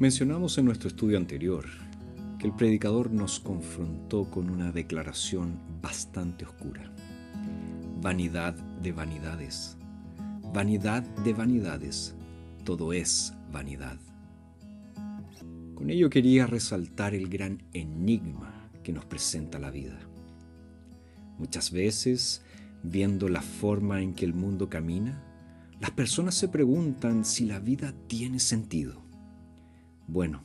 Mencionamos en nuestro estudio anterior que el predicador nos confrontó con una declaración bastante oscura. Vanidad de vanidades. Vanidad de vanidades. Todo es vanidad. Con ello quería resaltar el gran enigma que nos presenta la vida. Muchas veces, viendo la forma en que el mundo camina, las personas se preguntan si la vida tiene sentido. Bueno,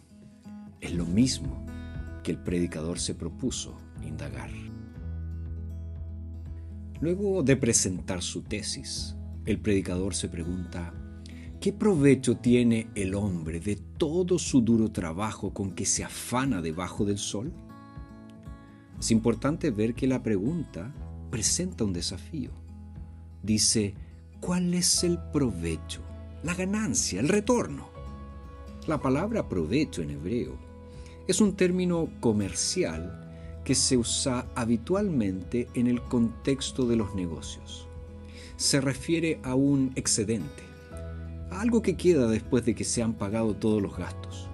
es lo mismo que el predicador se propuso indagar. Luego de presentar su tesis, el predicador se pregunta, ¿qué provecho tiene el hombre de todo su duro trabajo con que se afana debajo del sol? Es importante ver que la pregunta presenta un desafío. Dice, ¿cuál es el provecho, la ganancia, el retorno? La palabra provecho en hebreo es un término comercial que se usa habitualmente en el contexto de los negocios. Se refiere a un excedente, a algo que queda después de que se han pagado todos los gastos.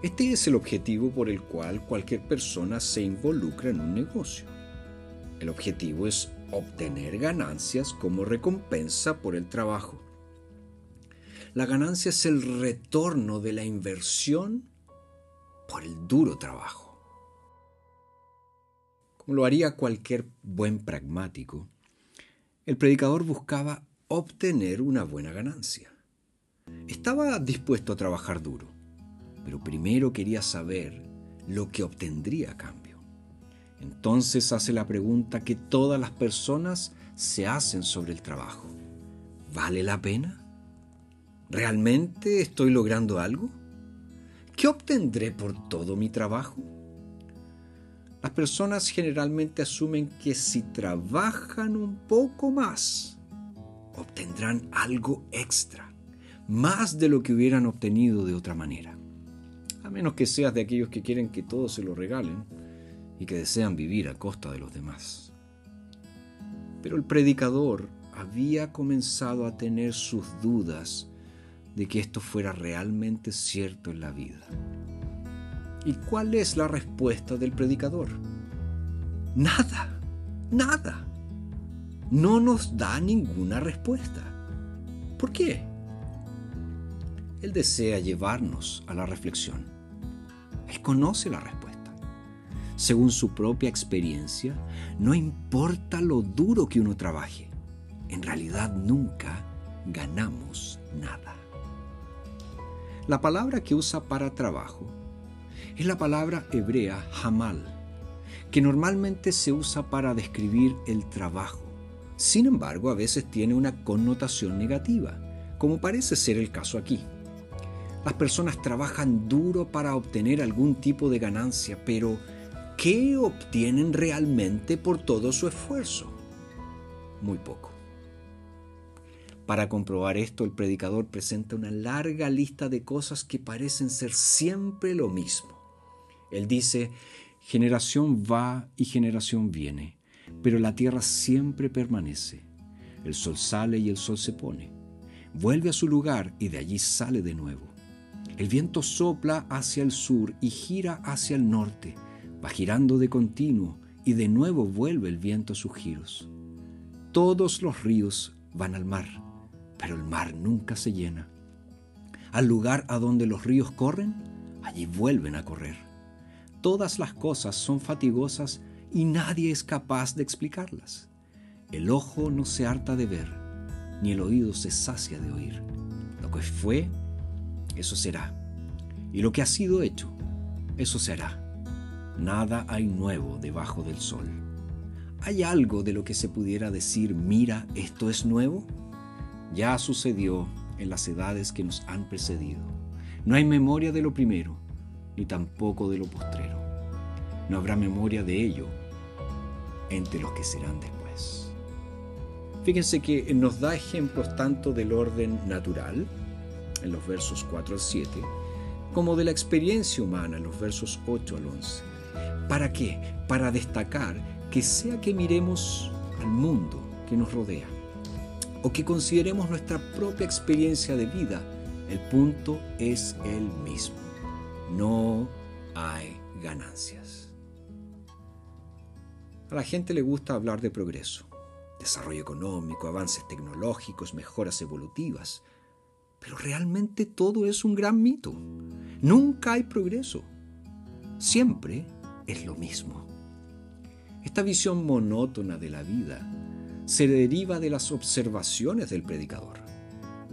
Este es el objetivo por el cual cualquier persona se involucra en un negocio. El objetivo es obtener ganancias como recompensa por el trabajo. La ganancia es el retorno de la inversión por el duro trabajo. Como lo haría cualquier buen pragmático, el predicador buscaba obtener una buena ganancia. Estaba dispuesto a trabajar duro, pero primero quería saber lo que obtendría a cambio. Entonces hace la pregunta que todas las personas se hacen sobre el trabajo. ¿Vale la pena? ¿Realmente estoy logrando algo? ¿Qué obtendré por todo mi trabajo? Las personas generalmente asumen que si trabajan un poco más, obtendrán algo extra, más de lo que hubieran obtenido de otra manera. A menos que seas de aquellos que quieren que todos se lo regalen y que desean vivir a costa de los demás. Pero el predicador había comenzado a tener sus dudas de que esto fuera realmente cierto en la vida. ¿Y cuál es la respuesta del predicador? Nada, nada. No nos da ninguna respuesta. ¿Por qué? Él desea llevarnos a la reflexión. Él conoce la respuesta. Según su propia experiencia, no importa lo duro que uno trabaje, en realidad nunca ganamos nada. La palabra que usa para trabajo es la palabra hebrea hamal, que normalmente se usa para describir el trabajo. Sin embargo, a veces tiene una connotación negativa, como parece ser el caso aquí. Las personas trabajan duro para obtener algún tipo de ganancia, pero ¿qué obtienen realmente por todo su esfuerzo? Muy poco. Para comprobar esto, el predicador presenta una larga lista de cosas que parecen ser siempre lo mismo. Él dice, generación va y generación viene, pero la tierra siempre permanece. El sol sale y el sol se pone. Vuelve a su lugar y de allí sale de nuevo. El viento sopla hacia el sur y gira hacia el norte. Va girando de continuo y de nuevo vuelve el viento a sus giros. Todos los ríos van al mar pero el mar nunca se llena. Al lugar a donde los ríos corren, allí vuelven a correr. Todas las cosas son fatigosas y nadie es capaz de explicarlas. El ojo no se harta de ver, ni el oído se sacia de oír. Lo que fue, eso será. Y lo que ha sido hecho, eso será. Nada hay nuevo debajo del sol. ¿Hay algo de lo que se pudiera decir, mira, esto es nuevo? Ya sucedió en las edades que nos han precedido. No hay memoria de lo primero, ni tampoco de lo postrero. No habrá memoria de ello entre los que serán después. Fíjense que nos da ejemplos tanto del orden natural, en los versos 4 al 7, como de la experiencia humana, en los versos 8 al 11. ¿Para qué? Para destacar que sea que miremos al mundo que nos rodea, o que consideremos nuestra propia experiencia de vida, el punto es el mismo. no hay ganancias. A la gente le gusta hablar de progreso, desarrollo económico, avances tecnológicos, mejoras evolutivas, pero realmente todo es un gran mito. Nunca hay progreso. Siempre es lo mismo. Esta visión monótona de la vida se deriva de las observaciones del predicador.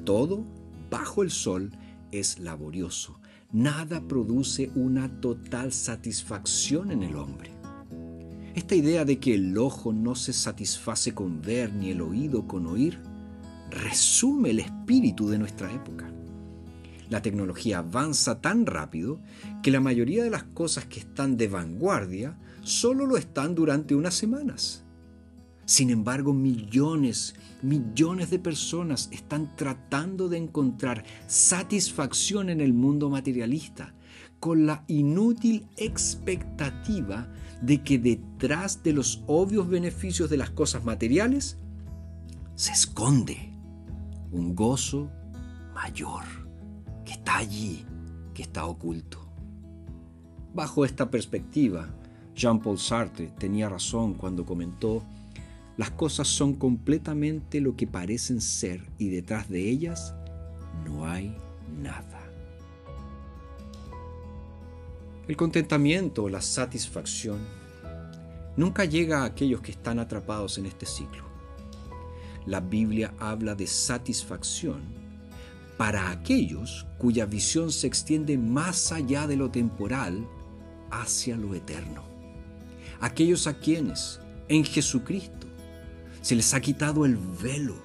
Todo bajo el sol es laborioso. Nada produce una total satisfacción en el hombre. Esta idea de que el ojo no se satisface con ver ni el oído con oír resume el espíritu de nuestra época. La tecnología avanza tan rápido que la mayoría de las cosas que están de vanguardia solo lo están durante unas semanas. Sin embargo, millones, millones de personas están tratando de encontrar satisfacción en el mundo materialista con la inútil expectativa de que detrás de los obvios beneficios de las cosas materiales se esconde un gozo mayor que está allí, que está oculto. Bajo esta perspectiva, Jean-Paul Sartre tenía razón cuando comentó, las cosas son completamente lo que parecen ser y detrás de ellas no hay nada. El contentamiento o la satisfacción nunca llega a aquellos que están atrapados en este ciclo. La Biblia habla de satisfacción para aquellos cuya visión se extiende más allá de lo temporal hacia lo eterno. Aquellos a quienes en Jesucristo se les ha quitado el velo,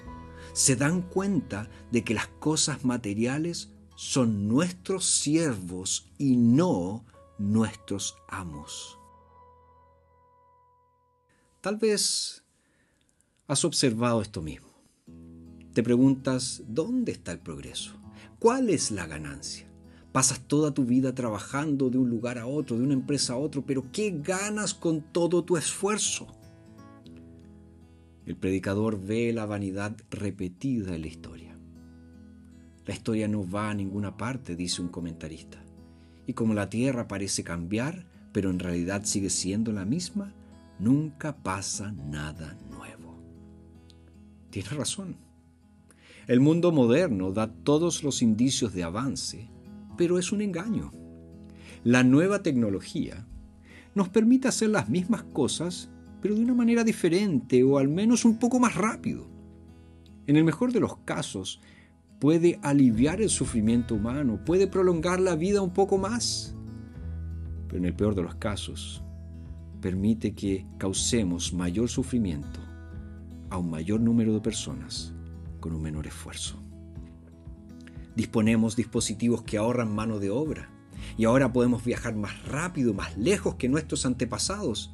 se dan cuenta de que las cosas materiales son nuestros siervos y no nuestros amos. Tal vez has observado esto mismo. Te preguntas, ¿dónde está el progreso? ¿Cuál es la ganancia? Pasas toda tu vida trabajando de un lugar a otro, de una empresa a otro, pero ¿qué ganas con todo tu esfuerzo? El predicador ve la vanidad repetida en la historia. La historia no va a ninguna parte, dice un comentarista. Y como la tierra parece cambiar, pero en realidad sigue siendo la misma, nunca pasa nada nuevo. Tiene razón. El mundo moderno da todos los indicios de avance, pero es un engaño. La nueva tecnología nos permite hacer las mismas cosas, pero de una manera diferente o al menos un poco más rápido. En el mejor de los casos, puede aliviar el sufrimiento humano, puede prolongar la vida un poco más. Pero en el peor de los casos, permite que causemos mayor sufrimiento a un mayor número de personas con un menor esfuerzo. Disponemos dispositivos que ahorran mano de obra y ahora podemos viajar más rápido, más lejos que nuestros antepasados.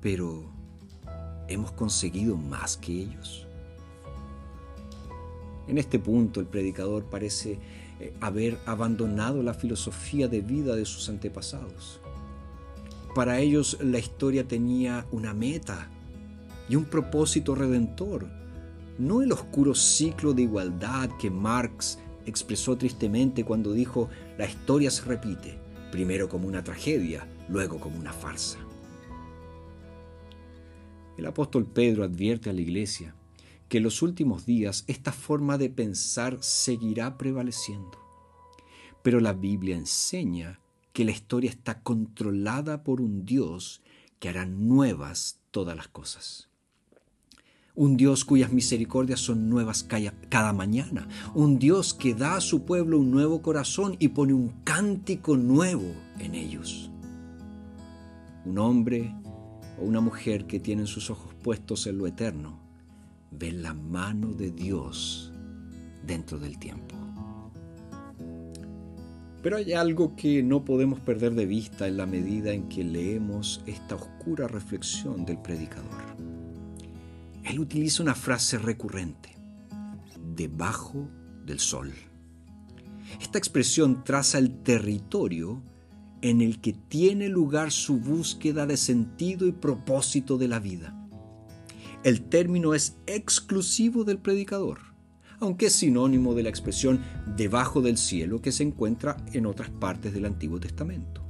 Pero, ¿hemos conseguido más que ellos? En este punto el predicador parece eh, haber abandonado la filosofía de vida de sus antepasados. Para ellos la historia tenía una meta y un propósito redentor, no el oscuro ciclo de igualdad que Marx expresó tristemente cuando dijo la historia se repite, primero como una tragedia, luego como una farsa. El apóstol Pedro advierte a la iglesia que en los últimos días esta forma de pensar seguirá prevaleciendo. Pero la Biblia enseña que la historia está controlada por un Dios que hará nuevas todas las cosas. Un Dios cuyas misericordias son nuevas cada mañana. Un Dios que da a su pueblo un nuevo corazón y pone un cántico nuevo en ellos. Un hombre o una mujer que tienen sus ojos puestos en lo eterno ven la mano de Dios dentro del tiempo. Pero hay algo que no podemos perder de vista en la medida en que leemos esta oscura reflexión del predicador. Él utiliza una frase recurrente, debajo del sol. Esta expresión traza el territorio en el que tiene lugar su búsqueda de sentido y propósito de la vida. El término es exclusivo del predicador. aunque es sinónimo de la expresión debajo del cielo que se encuentra en otras partes del Antiguo Testamento.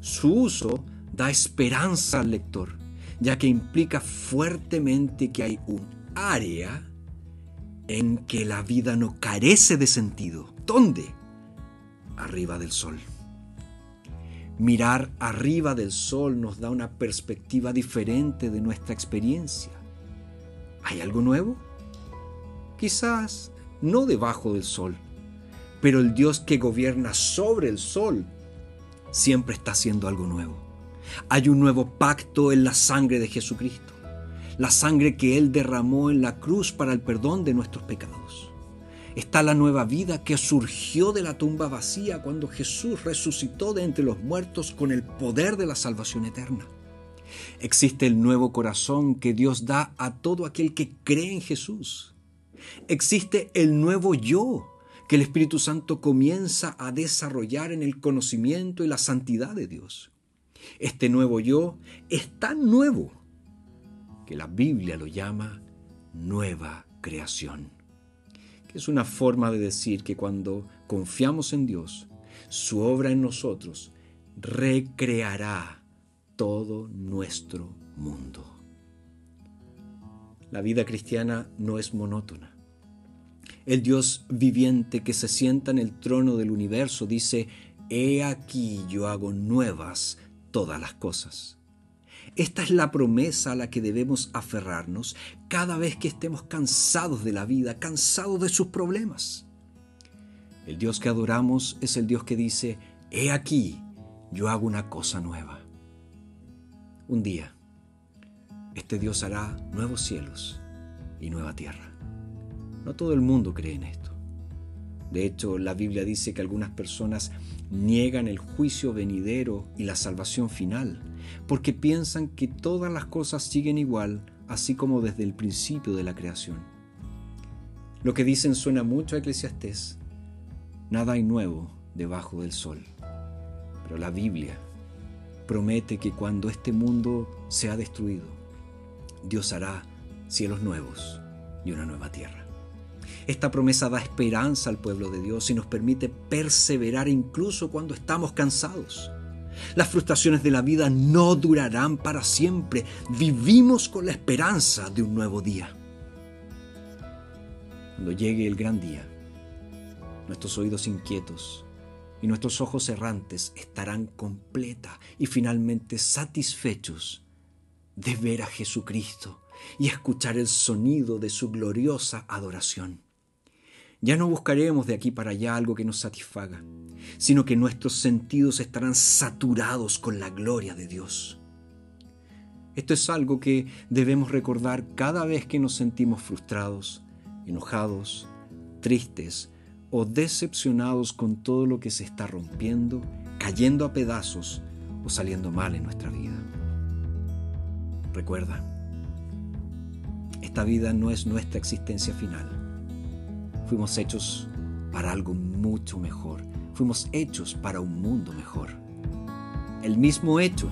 Su uso da esperanza al lector, ya que implica fuertemente que hay un área en que la vida no carece de sentido. ¿Dónde? Arriba del sol. Mirar arriba del sol nos da una perspectiva diferente de nuestra experiencia. ¿Hay algo nuevo? Quizás no debajo del sol, pero el Dios que gobierna sobre el sol siempre está haciendo algo nuevo. Hay un nuevo pacto en la sangre de Jesucristo, la sangre que Él derramó en la cruz para el perdón de nuestros pecados. Está la nueva vida que surgió de la tumba vacía cuando Jesús resucitó de entre los muertos con el poder de la salvación eterna. Existe el nuevo corazón que Dios da a todo aquel que cree en Jesús. Existe el nuevo yo que el Espíritu Santo comienza a desarrollar en el conocimiento y la santidad de Dios. Este nuevo yo es tan nuevo que la Biblia lo llama nueva creación, que es una forma de decir que cuando confiamos en Dios, su obra en nosotros recreará todo nuestro mundo. La vida cristiana no es monótona. El Dios viviente que se sienta en el trono del universo dice, He aquí yo hago nuevas todas las cosas. Esta es la promesa a la que debemos aferrarnos cada vez que estemos cansados de la vida, cansados de sus problemas. El Dios que adoramos es el Dios que dice, He aquí yo hago una cosa nueva. Un día, este Dios hará nuevos cielos y nueva tierra. No todo el mundo cree en esto. De hecho, la Biblia dice que algunas personas niegan el juicio venidero y la salvación final, porque piensan que todas las cosas siguen igual, así como desde el principio de la creación. Lo que dicen suena mucho a Eclesiastés. Nada hay nuevo debajo del sol. Pero la Biblia promete que cuando este mundo sea destruido, Dios hará cielos nuevos y una nueva tierra. Esta promesa da esperanza al pueblo de Dios y nos permite perseverar incluso cuando estamos cansados. Las frustraciones de la vida no durarán para siempre. Vivimos con la esperanza de un nuevo día. Cuando llegue el gran día, nuestros oídos inquietos y nuestros ojos errantes estarán completa y finalmente satisfechos de ver a Jesucristo y escuchar el sonido de su gloriosa adoración. Ya no buscaremos de aquí para allá algo que nos satisfaga, sino que nuestros sentidos estarán saturados con la gloria de Dios. Esto es algo que debemos recordar cada vez que nos sentimos frustrados, enojados, tristes o decepcionados con todo lo que se está rompiendo, cayendo a pedazos o saliendo mal en nuestra vida. Recuerda, esta vida no es nuestra existencia final. Fuimos hechos para algo mucho mejor. Fuimos hechos para un mundo mejor. El mismo hecho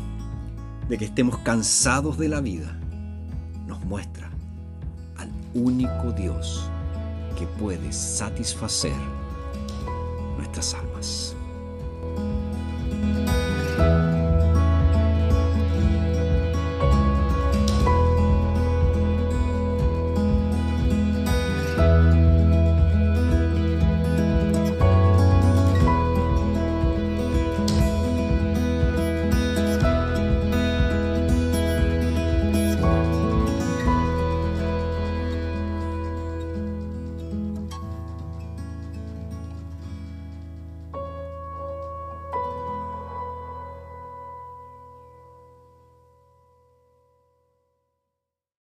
de que estemos cansados de la vida nos muestra al único Dios que puede satisfacer nuestras almas.